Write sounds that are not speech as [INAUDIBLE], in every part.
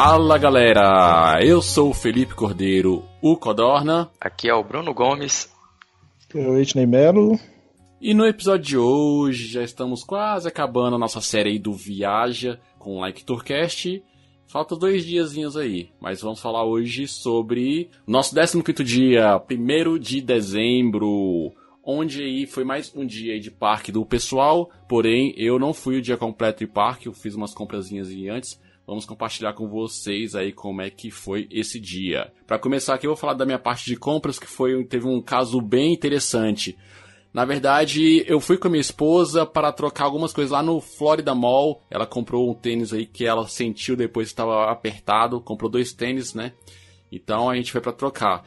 Fala galera, eu sou o Felipe Cordeiro, o Codorna. Aqui é o Bruno Gomes. Eu, é Whitney Melo. E no episódio de hoje já estamos quase acabando a nossa série aí do Viaja com o Like Tourcast. Falta dois diazinhos aí, mas vamos falar hoje sobre nosso 15 dia, 1 de dezembro, onde aí foi mais um dia de parque do pessoal, porém eu não fui o dia completo de parque, eu fiz umas comprazinhas antes, Vamos compartilhar com vocês aí como é que foi esse dia. Para começar aqui, eu vou falar da minha parte de compras, que foi teve um caso bem interessante. Na verdade, eu fui com a minha esposa para trocar algumas coisas lá no Florida Mall. Ela comprou um tênis aí que ela sentiu depois que estava apertado. Comprou dois tênis, né? Então a gente foi para trocar.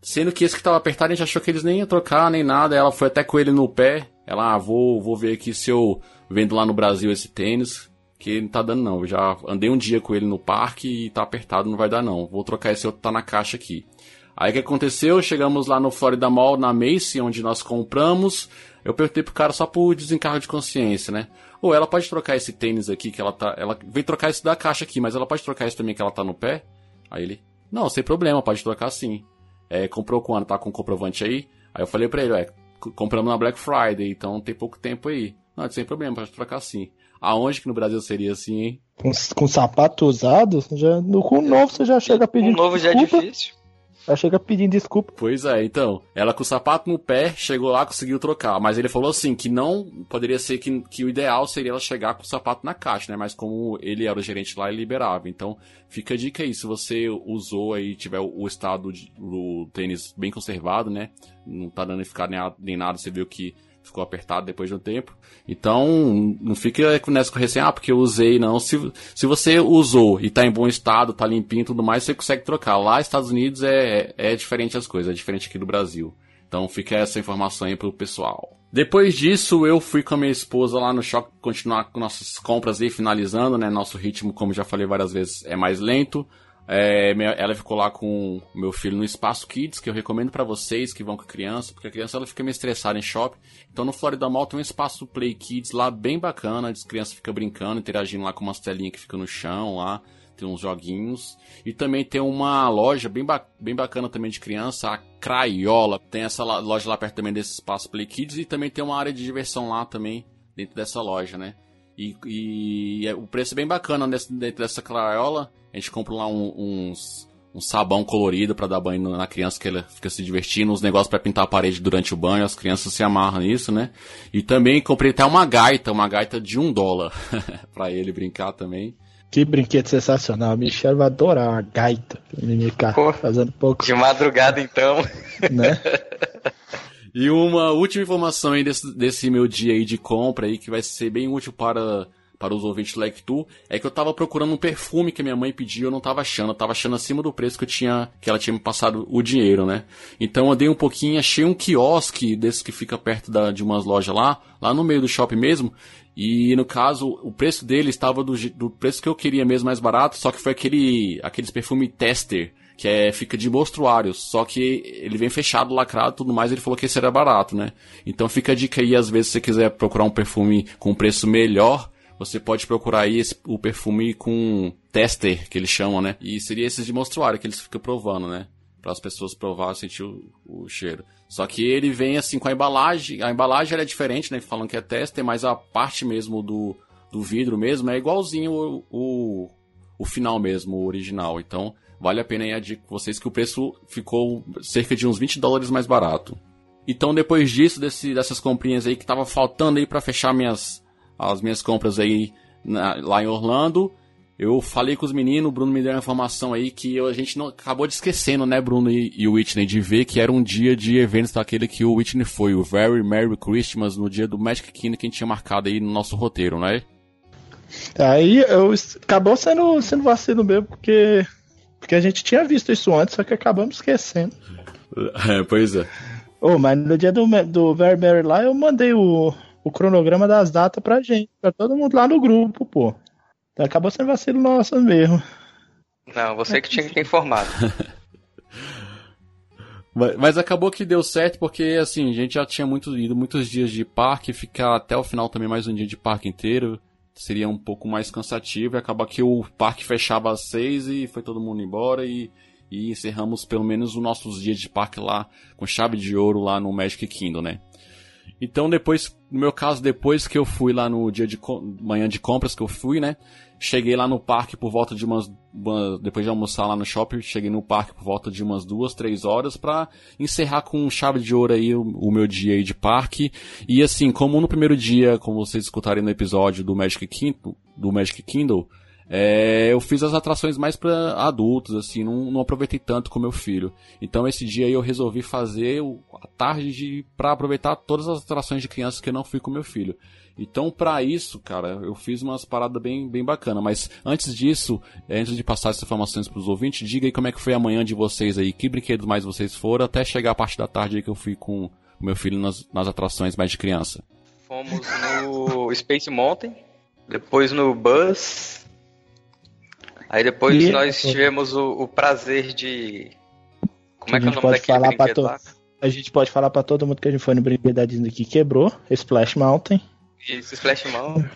Sendo que esse que estava apertado, a gente achou que eles nem iam trocar nem nada. Ela foi até com ele no pé. Ela, ah, vou, vou ver aqui se eu vendo lá no Brasil esse tênis que não tá dando não. Eu já andei um dia com ele no parque e tá apertado, não vai dar não. Vou trocar esse outro, tá na caixa aqui. Aí o que aconteceu? Chegamos lá no Florida Mall, na Macy, onde nós compramos. Eu perguntei pro cara só por desencargo de consciência, né? Ou ela pode trocar esse tênis aqui que ela tá. Ela vem trocar esse da caixa aqui, mas ela pode trocar esse também que ela tá no pé? Aí ele. Não, sem problema, pode trocar sim. É, comprou quando? Tá com comprovante aí? Aí eu falei pra ele, é, compramos na Black Friday, então tem pouco tempo aí. Não, sem problema, pode trocar sim. Aonde que no Brasil seria assim, hein? Com, com sapato usado, já, no, com novo você já chega pedindo. Com novo já é difícil. Já chega pedindo desculpa. Pois é, então. Ela com o sapato no pé chegou lá, conseguiu trocar. Mas ele falou assim: que não poderia ser que, que o ideal seria ela chegar com o sapato na caixa, né? Mas como ele era o gerente lá, ele liberava. Então fica a dica aí: se você usou aí, tiver o, o estado do tênis bem conservado, né? Não tá dando ficar nem, nem nada, você viu que ficou apertado depois de um tempo. Então, não fique nessa correção, ah, porque eu usei, não. Se, se você usou e está em bom estado, está limpinho e tudo mais, você consegue trocar. Lá Estados Unidos é, é diferente as coisas, é diferente aqui do Brasil. Então fica essa informação aí pro pessoal. Depois disso, eu fui com a minha esposa lá no shopping continuar com nossas compras aí, finalizando, né? Nosso ritmo, como já falei várias vezes, é mais lento. É, ela ficou lá com meu filho no Espaço Kids, que eu recomendo para vocês que vão com a criança, porque a criança ela fica meio estressada em shopping. Então no Florida Mall tem um espaço Play Kids lá bem bacana, as crianças ficam brincando, interagindo lá com umas telinhas que ficam no chão lá, tem uns joguinhos. E também tem uma loja bem, ba bem bacana também de criança, a Craiola. Tem essa loja lá perto também desse espaço Play Kids e também tem uma área de diversão lá também dentro dessa loja, né? E, e é, o preço é bem bacana dentro dessa Craiola a gente compra lá um, uns, um sabão colorido para dar banho na criança que ela fica se divertindo, uns negócios para pintar a parede durante o banho, as crianças se amarram nisso, né? E também comprei até uma gaita, uma gaita de um dólar [LAUGHS] para ele brincar também. Que brinquedo sensacional, a Michelle vai adorar uma gaita. Ficar Pô, fazendo pouco. De madrugada então. Né? [LAUGHS] e uma última informação aí desse, desse meu dia aí de compra aí que vai ser bem útil para para os ouvintes Like Tu, é que eu tava procurando um perfume que minha mãe pediu, eu não tava achando, eu tava achando acima do preço que eu tinha, que ela tinha me passado o dinheiro, né? Então eu andei um pouquinho, achei um quiosque desse que fica perto da, de umas lojas lá, lá no meio do shopping mesmo, e no caso, o preço dele estava do, do preço que eu queria mesmo, mais barato, só que foi aquele, aqueles perfume tester, que é, fica de mostruário, só que ele vem fechado, lacrado tudo mais, ele falou que esse era barato, né? Então fica a dica aí, às vezes, se você quiser procurar um perfume com preço melhor, você pode procurar aí esse, o perfume com tester, que eles chamam, né? E seria esses de mostruário que eles ficam provando, né? Para as pessoas provar, sentir o, o, cheiro. Só que ele vem assim com a embalagem. A embalagem é diferente, né? Falando que é tester, mas a parte mesmo do, do vidro mesmo é igualzinho o, o, o final mesmo, o original. Então, vale a pena aí a dica vocês que o preço ficou cerca de uns 20 dólares mais barato. Então, depois disso, desse, dessas comprinhas aí que tava faltando aí para fechar minhas as minhas compras aí na, lá em Orlando. Eu falei com os meninos, o Bruno me deu uma informação aí que a gente não acabou de esquecendo, né, Bruno e, e o Whitney, de ver que era um dia de eventos daquele que o Whitney foi, o Very Merry Christmas, no dia do Magic Kingdom que a gente tinha marcado aí no nosso roteiro, né? Aí eu, acabou sendo, sendo vacilo mesmo, porque, porque a gente tinha visto isso antes, só que acabamos esquecendo. É, pois é. Oh, mas no dia do, do Very Merry lá eu mandei o, o cronograma das datas pra gente, pra todo mundo lá no grupo, pô. Então acabou sendo vacilo nosso mesmo. Não, você que tinha que ter informado. [LAUGHS] mas, mas, acabou que deu certo porque, assim, a gente já tinha muito, ido muitos dias de parque, ficar até o final também mais um dia de parque inteiro. seria um pouco mais cansativo. E acaba que o parque fechava às seis e foi todo mundo embora e, e encerramos pelo menos os nossos dias de parque lá com chave de ouro lá no Magic Kingdom, né? Então depois, no meu caso, depois que eu fui lá no dia de manhã de compras que eu fui, né? Cheguei lá no parque por volta de umas, depois de almoçar lá no shopping, cheguei no parque por volta de umas duas, três horas para encerrar com chave de ouro aí o, o, meu dia aí de parque. E assim, como no primeiro dia, como vocês escutarem no episódio do Magic Kingdom, do Magic Kingdom, é, eu fiz as atrações mais para adultos, assim, não, não, aproveitei tanto com meu filho. Então esse dia aí eu resolvi fazer a tarde para aproveitar todas as atrações de crianças que eu não fui com meu filho. Então, para isso, cara, eu fiz umas paradas bem, bem bacana. Mas antes disso, antes de passar essas informações para os ouvintes, diga aí como é que foi a manhã de vocês aí, que brinquedos mais vocês foram, até chegar a parte da tarde aí que eu fui com o meu filho nas, nas atrações mais de criança. Fomos no Space Mountain, depois no Bus, Aí depois e... nós tivemos o, o, prazer de. Como é que é o nome daquele falar brinquedo to... lá? A gente pode falar pra todo mundo que a gente foi no brinquedo da Disney que quebrou, Splash Mountain. Isso, Splash Mountain.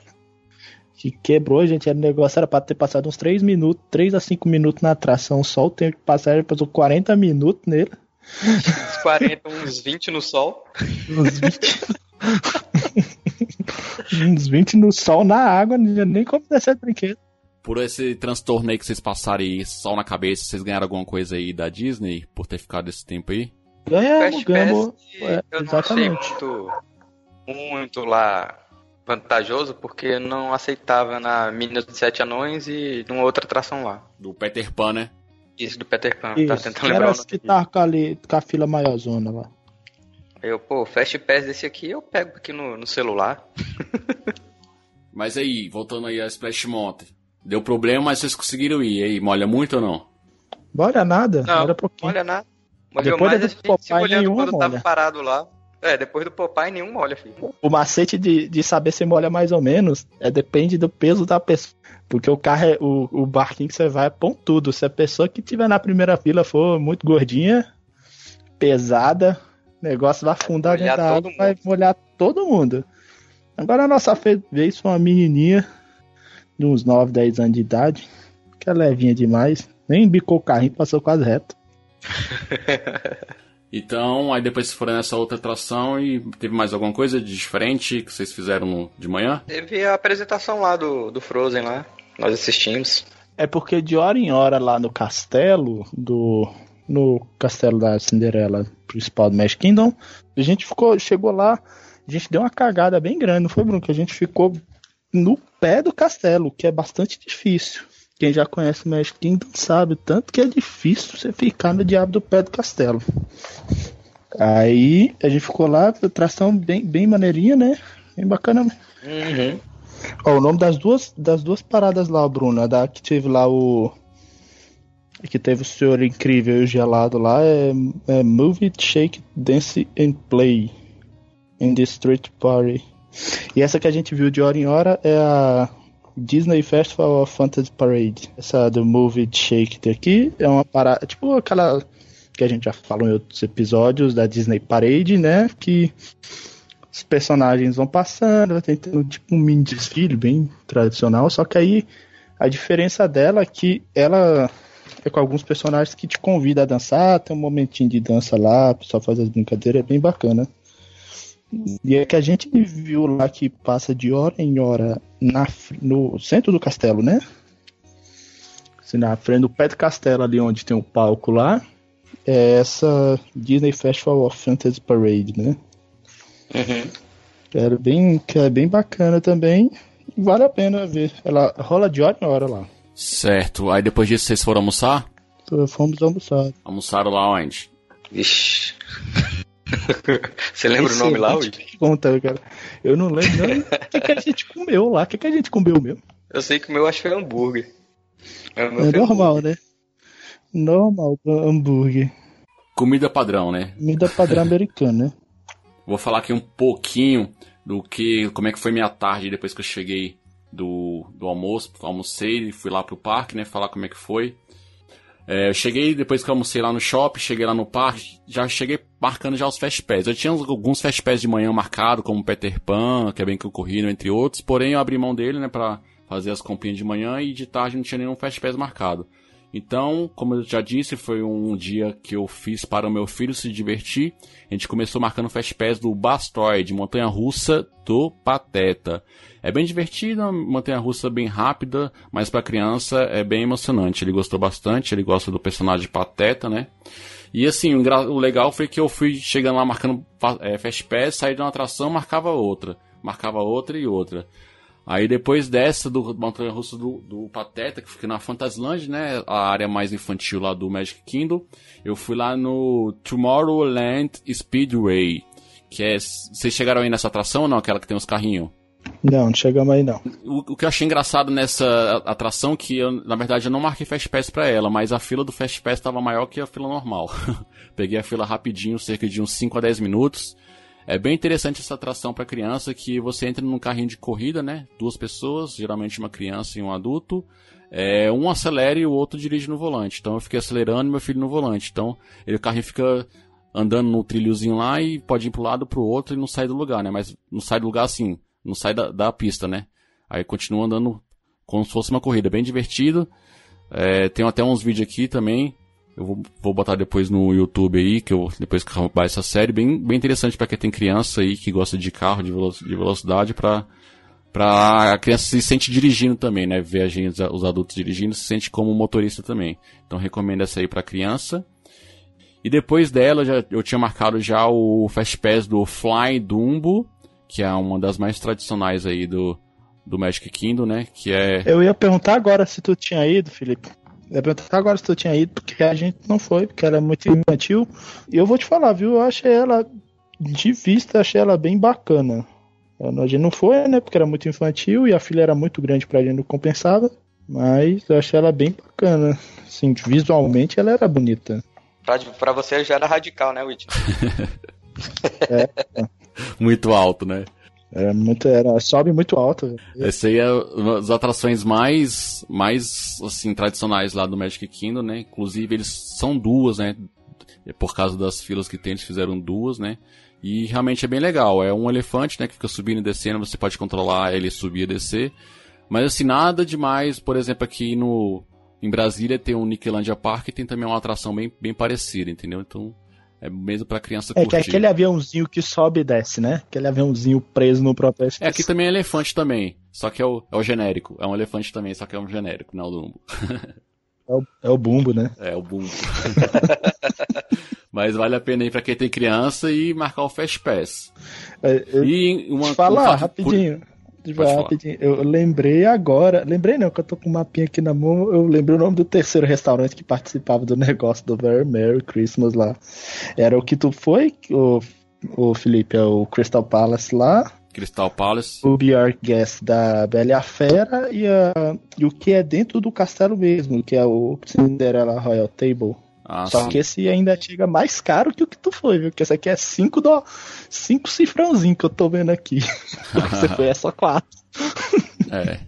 que quebrou, gente. Era, o negócio era pra ter passado uns 3 minutos, 3 a 5 minutos na atração só. O tempo que passar, ele passou 40 minutos nele. Uns 40, uns 20 no sol. Uns 20. [LAUGHS] uns 20 no sol, na água, nem como descer brinquedo por esse transtorno aí que vocês passaram aí, sol na cabeça, vocês ganharam alguma coisa aí da Disney por ter ficado esse tempo aí? Ganhamos, ganhamos. É, eu exatamente. não achei muito, muito lá vantajoso porque não aceitava na Mina dos Sete Anões e numa outra atração lá. Do Peter Pan, né? Isso, do Peter Pan. Isso, tá tentando lembrar. Era que tava com, ali, com a fila maiorzona lá. Eu, pô, Fast Pass desse aqui eu pego aqui no, no celular. [LAUGHS] Mas aí, voltando aí a Splash Mountain. Deu problema, mas vocês conseguiram ir. E aí, molha muito ou não? Molha nada, não, molha pouquinho. Molha nada. Molhou depois mais do Popeye, nenhum quando molha. tava parado lá. É, depois do Popeye nenhum molha, filho. O macete de, de saber se molha mais ou menos é depende do peso da pessoa. Porque o carro é, o, o barquinho que você vai é pontudo. Se a pessoa que tiver na primeira fila for muito gordinha, pesada, o negócio vai afundar dentro da água, vai molhar todo mundo. Agora a nossa vez foi uma menininha de uns 9, 10 anos de idade, que é levinha demais, nem bicou o carrinho, passou quase reto. [LAUGHS] então, aí depois vocês foram nessa outra atração e teve mais alguma coisa de diferente que vocês fizeram de manhã? Teve a apresentação lá do, do Frozen lá, nós assistimos. É porque de hora em hora lá no castelo do no castelo da Cinderela principal do Magic Kingdom, a gente ficou, chegou lá, a gente deu uma cagada bem grande, não foi, Bruno? Que a gente ficou no pé do castelo, que é bastante difícil. Quem já conhece o Magic Kingdom sabe tanto que é difícil você ficar no diabo do pé do castelo. Aí a gente ficou lá, atração bem, bem maneirinha, né? Bem bacana. Uhum. Ó, o nome das duas, das duas paradas lá, Bruno, da que teve lá o. Que teve o Senhor Incrível e o Gelado lá é, é Move It, Shake, Dance and Play in the Street Party. E essa que a gente viu de hora em hora é a Disney Festival of Fantasy Parade. Essa do Movie Shake aqui é uma parada, tipo aquela que a gente já falou em outros episódios da Disney Parade, né? Que os personagens vão passando, tem tipo um mini desfile bem tradicional, só que aí a diferença dela é que ela é com alguns personagens que te convida a dançar, tem um momentinho de dança lá, o pessoal faz as brincadeiras, é bem bacana. E é que a gente viu lá que passa de hora em hora na, no centro do castelo, né? Assim, na frente do pé do castelo, ali onde tem o palco lá, é essa Disney Festival of Fantasy Parade, né? Uhum. Era bem, que é bem bacana também. Vale a pena ver. Ela rola de hora em hora lá. Certo. Aí depois disso vocês foram almoçar? Fomos almoçar. Almoçaram lá onde? Ixi. [LAUGHS] Você lembra Excelente o nome lá, Ui? Pergunta, cara. Eu não lembro nem [LAUGHS] o que, que, a gente comeu lá. O que, que a gente comeu mesmo? Eu sei que o meu acho que foi hambúrguer. É, é normal, né? Normal, hambúrguer. Comida padrão, né? Comida padrão [LAUGHS] americana, né? Vou falar aqui um pouquinho do que, como é que foi minha tarde depois que eu cheguei do, do almoço. Almocei, fui lá pro parque, né? Falar como é que foi. É, eu cheguei, depois que eu almocei lá no shopping, cheguei lá no parque, já cheguei marcando já os Fast Pass. Eu tinha alguns Fast Pass de manhã marcado, como Peter Pan, que é bem que corrido, entre outros, porém eu abri mão dele, né, pra fazer as comprinhas de manhã e de tarde não tinha nenhum Fast Pass marcado. Então, como eu já disse, foi um dia que eu fiz para o meu filho se divertir. A gente começou marcando Fast Pass do Bastoid, montanha russa do Pateta. É bem divertida, montanha russa bem rápida, mas para criança é bem emocionante. Ele gostou bastante, ele gosta do personagem Pateta, né? E assim, o legal foi que eu fui chegando lá marcando é, Fast Pass, saí de uma atração, marcava outra, marcava outra e outra. Aí depois dessa do Montanha Russa do, do, Pateta, que fica na Fantasyland, né? A área mais infantil lá do Magic Kingdom. Eu fui lá no Tomorrowland Speedway. Que é. Vocês chegaram aí nessa atração ou não? Aquela que tem os carrinhos? Não, não chegamos aí não. O, o, que eu achei engraçado nessa atração que eu, na verdade, eu não marquei Fast Pass pra ela, mas a fila do Fast Pass estava maior que a fila normal. [LAUGHS] Peguei a fila rapidinho, cerca de uns 5 a 10 minutos. É bem interessante essa atração para criança que você entra num carrinho de corrida, né? Duas pessoas, geralmente uma criança e um adulto. É, um acelera e o outro dirige no volante. Então eu fiquei acelerando e meu filho no volante. Então ele, o carrinho fica andando no trilhozinho lá e pode ir pro lado pro outro e não sai do lugar, né? Mas não sai do lugar assim não sai da, da pista, né? Aí continua andando como se fosse uma corrida, bem divertido. É, tem até uns vídeos aqui também. Eu vou, vou botar depois no YouTube aí, que eu depois que acabar essa série, bem, bem interessante para quem tem criança aí que gosta de carro, de, de velocidade, para para a criança se sente dirigindo também, né? Ver a gente, os adultos dirigindo, se sente como motorista também. Então recomendo essa aí para criança. E depois dela, já, eu tinha marcado já o Fast Pass do Fly Dumbo, que é uma das mais tradicionais aí do, do Magic Kingdom, né? Que é. Eu ia perguntar agora se tu tinha ido, Felipe. Eu ia perguntar agora se tu tinha ido, porque a gente não foi, porque ela é muito infantil. E eu vou te falar, viu? Eu achei ela, de vista, achei ela bem bacana. A gente não foi, né? Porque era muito infantil e a filha era muito grande pra gente, não compensava. Mas eu achei ela bem bacana. Assim, visualmente ela era bonita. Pra, pra você já era radical, né, Whitney? [LAUGHS] é. muito alto, né? Era muito, era, sobe muito alto. Essa aí é uma das atrações mais, mais, assim, tradicionais lá do Magic Kingdom, né? Inclusive, eles são duas, né? Por causa das filas que tem, eles fizeram duas, né? E realmente é bem legal. É um elefante, né? Que fica subindo e descendo, você pode controlar ele subir e descer. Mas, assim, nada demais. Por exemplo, aqui no, em Brasília tem um Nickelandia Park e tem também uma atração bem, bem parecida, entendeu? Então, é mesmo pra criança é, curtir. É que é aquele aviãozinho que sobe e desce, né? Aquele aviãozinho preso no próprio É, aqui também é elefante também. Só que é o, é o genérico. É um elefante também, só que é um genérico, não é o Dumbo. [LAUGHS] é, o, é o bumbo, né? É, o bumbo. [LAUGHS] Mas vale a pena ir pra quem tem criança e marcar o Fast Pass. É. E uma, falar um rapidinho. Por rapidinho. Eu lembrei agora. Lembrei não, que eu tô com um mapinha aqui na mão. Eu lembrei o nome do terceiro restaurante que participava do [LAUGHS] negócio do Very Merry Christmas lá. Era o que tu foi, o, o Felipe, é o Crystal Palace lá. Crystal Palace. O BR Guest da Bela e a Fera e, a, e o que é dentro do castelo mesmo, que é o Cinderella Royal Table. Ah, Só sim. que esse ainda chega mais caro que o que tu foi, viu? Que esse aqui é 5 do... cinco cifrãozinho que eu tô vendo aqui. [LAUGHS] [LAUGHS] Você foi é só 4. é.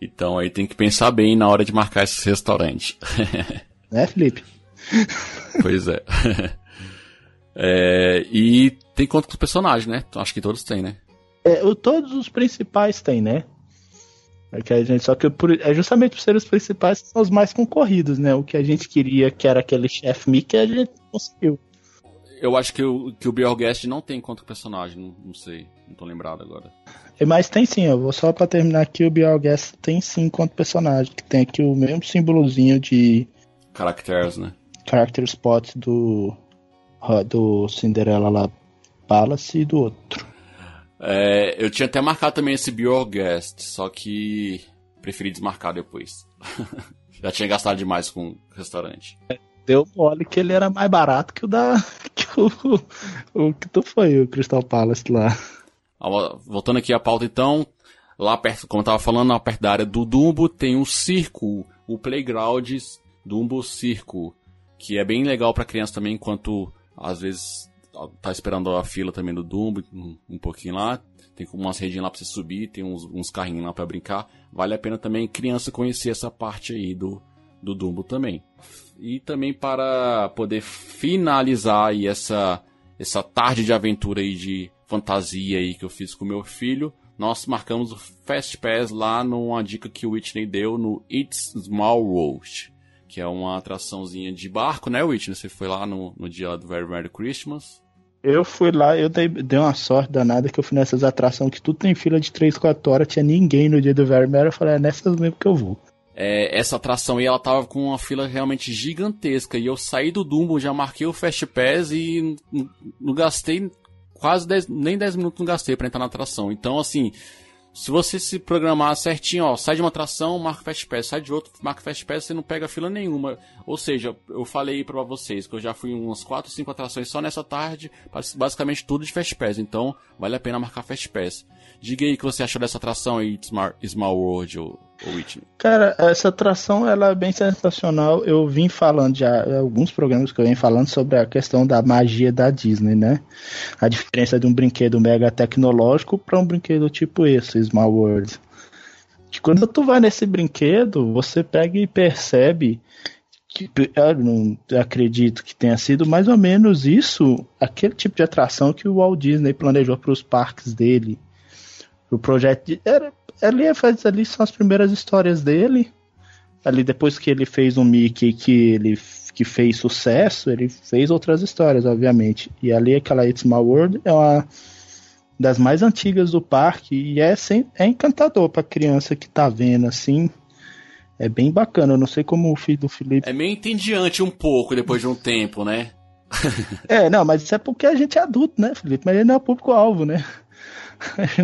Então aí tem que pensar bem na hora de marcar esses restaurantes. [LAUGHS] né, Felipe? Pois é. é. E tem conta com os personagens, né? Acho que todos têm, né? É, todos os principais têm, né? É que a gente, só que por, é justamente por ser os principais que são os mais concorridos, né? O que a gente queria, que era aquele chefe Mickey, a gente conseguiu. Eu acho que o, que o Bjorgast não tem contra o personagem, não, não, sei, não tô lembrado agora. É, mas tem sim, eu vou só pra terminar aqui, o Bjorgast tem sim contra o personagem, que tem aqui o mesmo símbolozinho de... Caracteres, né? Character Spot do, do Cinderella lá, Palace e do outro. É, eu tinha até marcado também esse Be Your Guest, só que preferi desmarcar depois. [LAUGHS] Já tinha gastado demais com o restaurante. Deu mole que ele era mais barato que o da. [LAUGHS] que o, o que tu foi, o Crystal Palace lá. Voltando aqui à pauta então, lá perto, como eu tava falando, lá perto da área do Dumbo tem um circo, o Playground Dumbo Circo, que é bem legal para criança também, enquanto às vezes tá esperando a fila também do Dumbo, um, um pouquinho lá. Tem umas redinhas lá pra você subir, tem uns, uns carrinhos lá para brincar. Vale a pena também criança conhecer essa parte aí do, do Dumbo também. E também para poder finalizar aí essa, essa tarde de aventura aí de fantasia aí que eu fiz com meu filho, nós marcamos o Fast Pass lá numa dica que o Whitney deu no It's Small World, que é uma atraçãozinha de barco, né, Whitney? Você foi lá no, no dia do Very Merry Christmas. Eu fui lá, eu dei, dei uma sorte danada que eu fui nessas atrações que tudo tem fila de 3, 4 horas, tinha ninguém no dia do Very Merry, eu falei, é nessas mesmo que eu vou. É, essa atração aí, ela tava com uma fila realmente gigantesca, e eu saí do Dumbo, já marquei o Fast Pass e não gastei quase 10, nem 10 minutos não gastei para entrar na atração. Então, assim, se você se programar certinho, ó, sai de uma atração, marca Fast Pass, sai de outro, marca Fast Pass, você não pega fila nenhuma. Ou seja, eu falei para vocês que eu já fui umas 4, 5 atrações só nessa tarde, basicamente tudo de Fast Pass, então vale a pena marcar Fast Pass. Diga aí o que você achou dessa atração aí, Small, World, Whitney. Cara, essa atração ela é bem sensacional. Eu vim falando já, alguns programas que eu venho falando sobre a questão da magia da Disney, né? A diferença de um brinquedo mega tecnológico para um brinquedo tipo esse, Small World. Que quando tu vai nesse brinquedo, você pega e percebe que eu não acredito que tenha sido mais ou menos isso, aquele tipo de atração que o Walt Disney planejou para os parques dele o projeto de, era, ali, ali são as primeiras histórias dele. Ali depois que ele fez um Mickey que ele que fez sucesso, ele fez outras histórias, obviamente. E ali aquela It's My World é uma das mais antigas do parque e é, sem, é encantador para criança que tá vendo assim. É bem bacana. Eu não sei como o filho do Felipe. É meio entediante um pouco depois de um tempo, né? [LAUGHS] é, não, mas isso é porque a gente é adulto, né, Felipe? Mas ele não é público-alvo, né? [LAUGHS]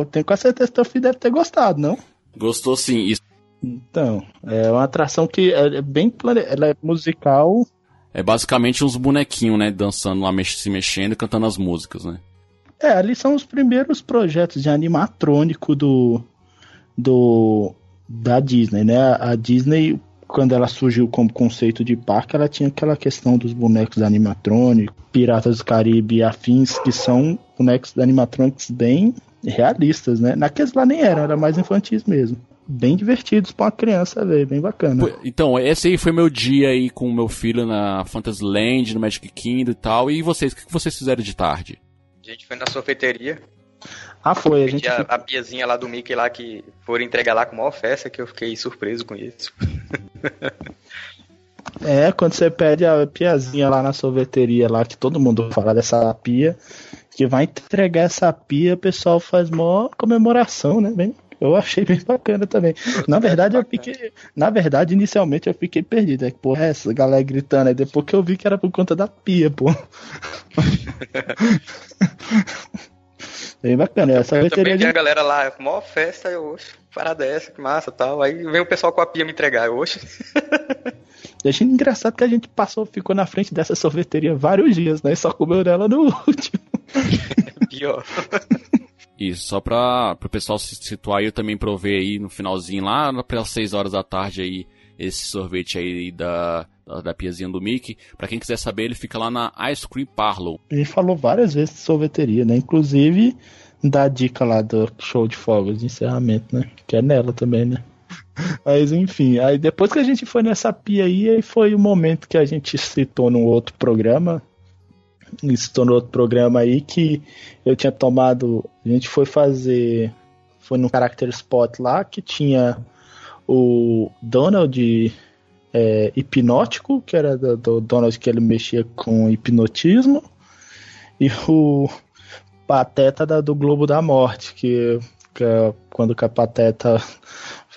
Eu tenho quase certeza que teu filho deve ter gostado, não? Gostou sim. Isso... Então, é uma atração que é bem plane... ela é musical. É basicamente uns bonequinhos, né? Dançando lá, se mexendo e cantando as músicas, né? É, ali são os primeiros projetos de animatrônico do. do da Disney, né? A Disney quando ela surgiu como conceito de parque, ela tinha aquela questão dos bonecos animatrônicos, Piratas do Caribe e afins, que são bonecos animatrônicos bem realistas, né? Naqueles lá nem eram, era mais infantis mesmo. Bem divertidos pra uma criança ver, bem bacana. Então, esse aí foi meu dia aí com o meu filho na Fantasyland, no Magic Kingdom e tal. E vocês, o que vocês fizeram de tarde? A gente foi na sorveteria, ah, foi. A, gente... a, a piazinha lá do Mickey lá que foram entregar lá com maior festa que eu fiquei surpreso com isso. [LAUGHS] é, quando você pede a piazinha lá na sorveteria lá, que todo mundo fala dessa pia, que vai entregar essa pia, o pessoal faz maior comemoração, né? Bem, eu achei bem bacana também. Na verdade, eu fiquei. Na verdade, inicialmente eu fiquei perdido. É, porra, essa galera gritando. Aí depois que eu vi que era por conta da pia, pô. [LAUGHS] Bem bacana. Essa eu também de... a galera lá, maior festa, eu, oxe, parada essa, que massa tal. Aí vem o pessoal com a pia me entregar, eu, oxe. [LAUGHS] E achei engraçado que a gente passou, ficou na frente dessa sorveteria vários dias, né? Só comeu dela no [LAUGHS] último. Pior. [LAUGHS] Isso, só pra, pro pessoal se situar, eu também provei aí no finalzinho, lá pelas 6 horas da tarde aí, esse sorvete aí da, da, da piazinha do Mickey. Para quem quiser saber, ele fica lá na Ice Cream Parlour. Ele falou várias vezes de sorveteria, né? Inclusive da dica lá do show de fogos de encerramento, né? Que é nela também, né? Mas enfim, aí depois que a gente foi nessa pia aí, aí foi o momento que a gente citou num outro programa. Citou no outro programa aí que eu tinha tomado. A gente foi fazer. Foi no Character Spot lá que tinha o Donald é, hipnótico, que era do, do, Donald que ele mexia com hipnotismo, e o Pateta da, do Globo da Morte, que, que é quando que a Pateta.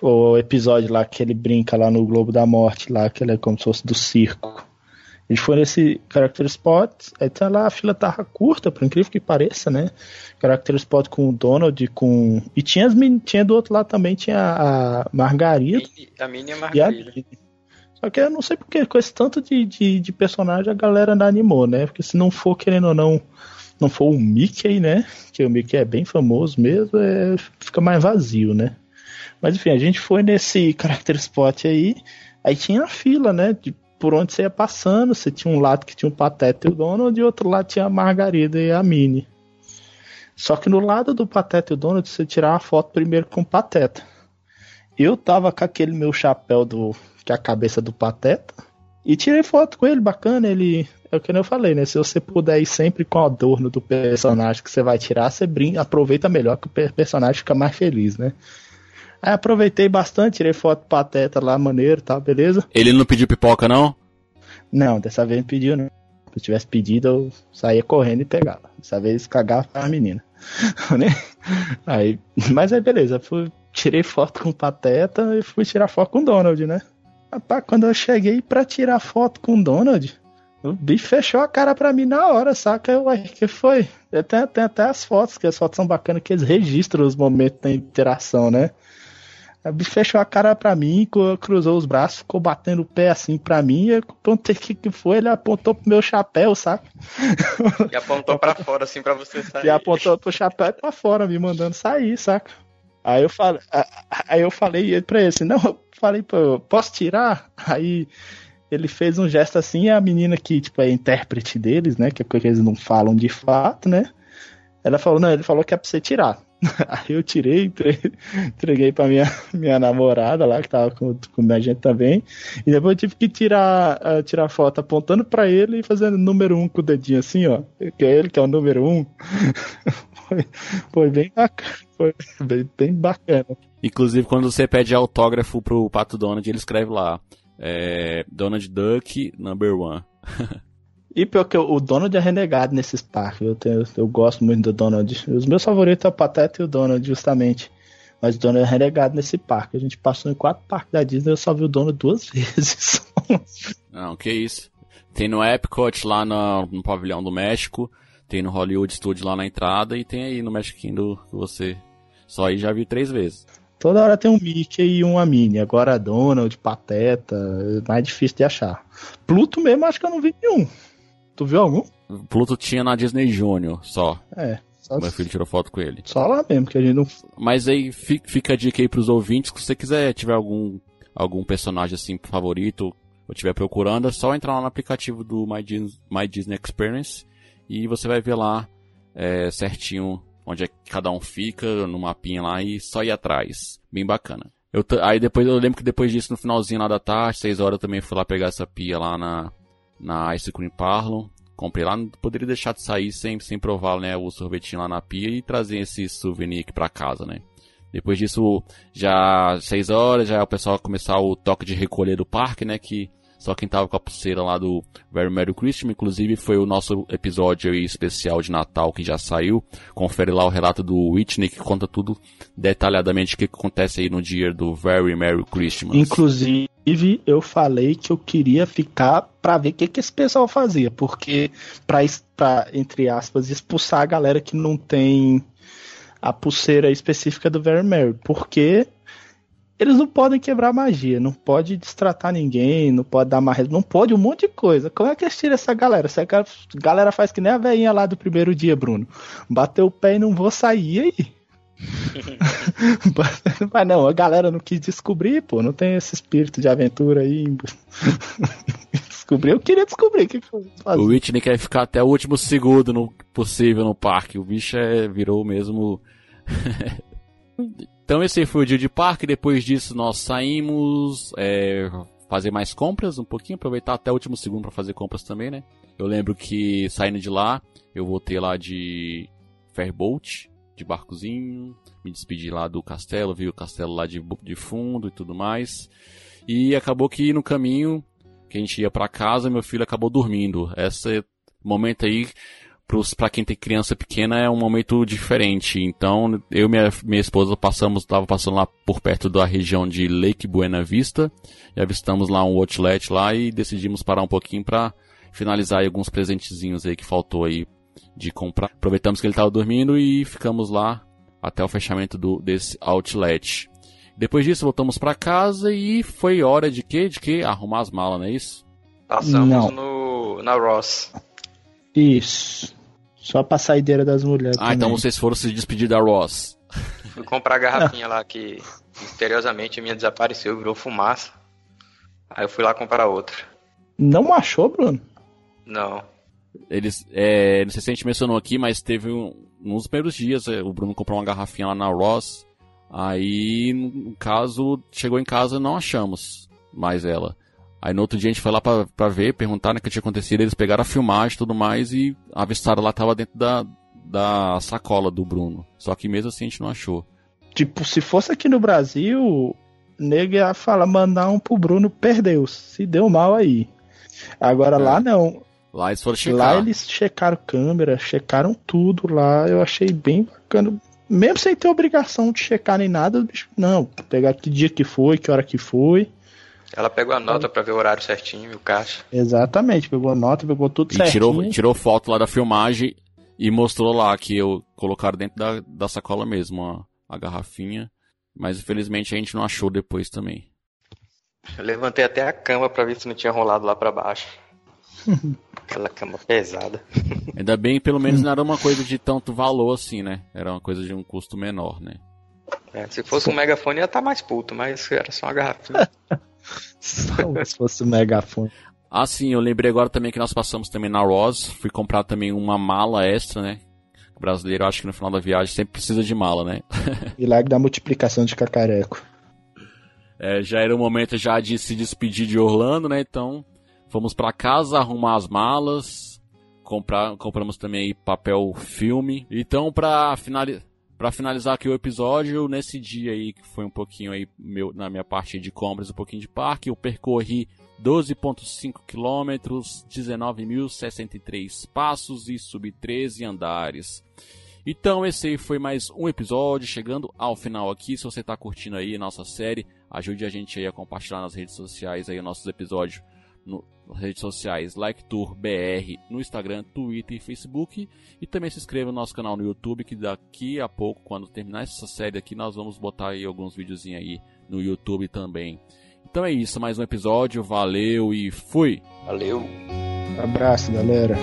O episódio lá que ele brinca lá no Globo da Morte, lá, que ele é como se fosse do circo. Ele foi nesse Character Spot, aí tá lá, a fila tava curta, por incrível que pareça, né? Character Spot com o Donald, com. E tinha, as, tinha do outro lado também, tinha a Margarida. A Minnie Margarida. E a... Só que eu não sei porque com esse tanto de, de, de, personagem a galera não animou, né? Porque se não for, querendo ou não, não for o Mickey, né? Que o Mickey é bem famoso mesmo, é, fica mais vazio, né? Mas enfim, a gente foi nesse [LAUGHS] Character Spot aí, aí tinha a fila, né? De, por onde você ia passando, você tinha um lado que tinha o Pateta e o Donald, e outro lado tinha a Margarida e a Minnie. Só que no lado do Pateta e o Donald, você tirava a foto primeiro com o Pateta. eu tava com aquele meu chapéu do. que é a cabeça do Pateta. E tirei foto com ele, bacana. Ele. É o que eu falei, né? Se você puder ir sempre com o adorno do personagem que você vai tirar, você brinca, aproveita melhor que o personagem fica mais feliz, né? Aí aproveitei bastante, tirei foto pateta lá, maneiro, tá, beleza? Ele não pediu pipoca, não? Não, dessa vez não pediu, não. Se eu tivesse pedido, eu saía correndo e pegava. Dessa vez cagava pra menina. [LAUGHS] Né? aí, mas aí beleza, fui, tirei foto com o Pateta e fui tirar foto com o Donald, né? Rapaz, quando eu cheguei pra tirar foto com o Donald, o bicho fechou a cara pra mim na hora, saca? Eu, uai, que foi? Tem até as fotos, que as fotos são bacanas, que eles registram os momentos da interação, né? O bicho fechou a cara pra mim, cruzou os braços, ficou batendo o pé assim pra mim. Eu perguntei o que, que foi, ele apontou pro meu chapéu, saca? E apontou pra fora, assim, pra você sair. E apontou pro chapéu e pra fora, me mandando sair, saca? Aí eu falei, aí eu falei pra ele assim, não, eu falei, pô, posso tirar? Aí ele fez um gesto assim, e a menina que, tipo, é intérprete deles, né? Que é coisa que eles não falam de fato, né? Ela falou, não, ele falou que é pra você tirar. [LAUGHS] Aí eu tirei, entreguei pra minha, minha namorada lá, que tava com, com a gente também. E depois eu tive que tirar, uh, tirar foto apontando pra ele e fazendo número um com o dedinho assim, ó. Que é ele que é o número um. [LAUGHS] foi, foi bem bacana. Foi bem, bem bacana. Inclusive, quando você pede autógrafo pro Pato Donald, ele escreve lá. É, Donald Duck, number one. [LAUGHS] E pior que o Donald é renegado nesses parques. Eu, tenho, eu gosto muito do Donald. Os meus favoritos é o Pateta e o Donald, justamente. Mas o Donald é renegado nesse parque. A gente passou em quatro parques da Disney e eu só vi o Donald duas [LAUGHS] vezes. Não, que isso. Tem no Epcot lá no, no pavilhão do México. Tem no Hollywood Studios lá na entrada. E tem aí no Magic Kingdom que você só aí já vi três vezes. Toda hora tem um Mickey e uma Minnie. Agora Donald, Pateta, é mais difícil de achar. Pluto mesmo acho que eu não vi nenhum. Tu viu algum? Pluto tinha na Disney Junior só. É. Só Meu filho tirou foto com ele. Só lá mesmo, que a gente não. Mas aí fica a dica aí pros ouvintes, se você quiser, tiver algum, algum personagem assim favorito, ou estiver procurando, é só entrar lá no aplicativo do My Disney, My Disney Experience e você vai ver lá é, certinho onde é que cada um fica, no mapinha lá e só ir atrás. Bem bacana. Eu aí depois eu lembro que depois disso, no finalzinho lá da tarde, 6 horas, eu também fui lá pegar essa pia lá na, na Ice Cream Parlor. Comprei lá, não poderia deixar de sair sem, sem provar né, o sorvetinho lá na pia e trazer esse souvenir aqui pra casa, né? Depois disso, já 6 horas, já o pessoal começar o toque de recolher do parque, né? Que só quem tava com a pulseira lá do Very Merry Christmas, inclusive foi o nosso episódio especial de Natal que já saiu. Confere lá o relato do Whitney que conta tudo detalhadamente o que acontece aí no dia do Very Merry Christmas. Inclusive, eu falei que eu queria ficar para ver o que, que esse pessoal fazia, porque para entre aspas expulsar a galera que não tem a pulseira específica do Very Merry, porque eles não podem quebrar magia, não pode destratar ninguém, não pode dar mais, não pode um monte de coisa. Como é que eles tiram essa galera? Essa galera faz que nem a veinha lá do primeiro dia, Bruno. Bateu o pé e não vou sair aí. [LAUGHS] Mas não, a galera não quis descobrir, pô, não tem esse espírito de aventura aí. [LAUGHS] descobrir, eu queria descobrir o que fazer. O Whitney quer ficar até o último segundo no possível no parque. O bicho é, virou mesmo [LAUGHS] Então esse foi o dia de parque. Depois disso nós saímos é, fazer mais compras um pouquinho, aproveitar até o último segundo para fazer compras também, né? Eu lembro que saindo de lá, eu voltei lá de Fairboat, de barcozinho, me despedi lá do castelo, vi o castelo lá de, de fundo e tudo mais. E acabou que no caminho que a gente ia para casa, meu filho acabou dormindo. Esse momento aí para quem tem criança pequena é um momento diferente. Então, eu e minha, minha esposa passamos, estava passando lá por perto da região de Lake Buena Vista e avistamos lá um outlet lá e decidimos parar um pouquinho para finalizar alguns presentezinhos aí que faltou aí de comprar. Aproveitamos que ele estava dormindo e ficamos lá até o fechamento do, desse outlet. Depois disso voltamos para casa e foi hora de quê? De quê? Arrumar as malas, não é isso? Passamos não. no na Ross. Isso. Só pra saideira das mulheres. Ah, então também. então vocês foram se despedir da Ross. Fui comprar a garrafinha lá que misteriosamente a minha desapareceu, virou fumaça. Aí eu fui lá comprar outra. Não achou, Bruno? Não. Eles, é, não sei se a gente mencionou aqui, mas teve um, nos primeiros dias é, o Bruno comprou uma garrafinha lá na Ross. Aí, no caso, chegou em casa não achamos mais ela. Aí no outro dia a gente foi lá pra, pra ver, perguntar né, o que tinha acontecido, eles pegaram a filmagem e tudo mais e avistaram lá, tava dentro da, da sacola do Bruno. Só que mesmo assim a gente não achou. Tipo, se fosse aqui no Brasil, nego ia falar, mandar um pro Bruno, perdeu, se deu mal aí. Agora é. lá não. Lá eles foram checar. Lá eles checaram câmera, checaram tudo lá, eu achei bem bacana. Mesmo sem ter obrigação de checar nem nada, não, pegar que dia que foi, que hora que foi. Ela pegou a nota para ver o horário certinho e o caixa. Exatamente, pegou a nota, pegou tudo e certinho. Tirou, tirou foto lá da filmagem e mostrou lá que eu colocaram dentro da, da sacola mesmo a, a garrafinha. Mas infelizmente a gente não achou depois também. Eu levantei até a cama para ver se não tinha rolado lá para baixo. [LAUGHS] Aquela cama pesada. Ainda bem, pelo menos [LAUGHS] não era uma coisa de tanto valor assim, né? Era uma coisa de um custo menor, né? É, se fosse um megafone ia estar tá mais puto, mas era só uma garrafinha. [LAUGHS] se fosse um megafone. Ah, sim, eu lembrei agora também que nós passamos também na Ross. Fui comprar também uma mala extra, né? O brasileiro, acho que no final da viagem sempre precisa de mala, né? [LAUGHS] Milagre da multiplicação de cacareco. É, já era o momento já de se despedir de Orlando, né? Então, fomos para casa arrumar as malas, comprar, compramos também papel filme. Então, para finalizar para finalizar aqui o episódio, nesse dia aí que foi um pouquinho aí meu, na minha parte de compras, um pouquinho de parque, eu percorri 12.5 quilômetros, 19.063 passos e subi 13 andares. Então esse aí foi mais um episódio, chegando ao final aqui. Se você está curtindo aí a nossa série, ajude a gente aí a compartilhar nas redes sociais aí nossos episódios no, nas redes sociais LikeTourBR no Instagram, Twitter e Facebook. E também se inscreva no nosso canal no YouTube, que daqui a pouco, quando terminar essa série aqui, nós vamos botar aí alguns videozinhos aí no YouTube também. Então é isso, mais um episódio, valeu e fui! Valeu! abraço, galera!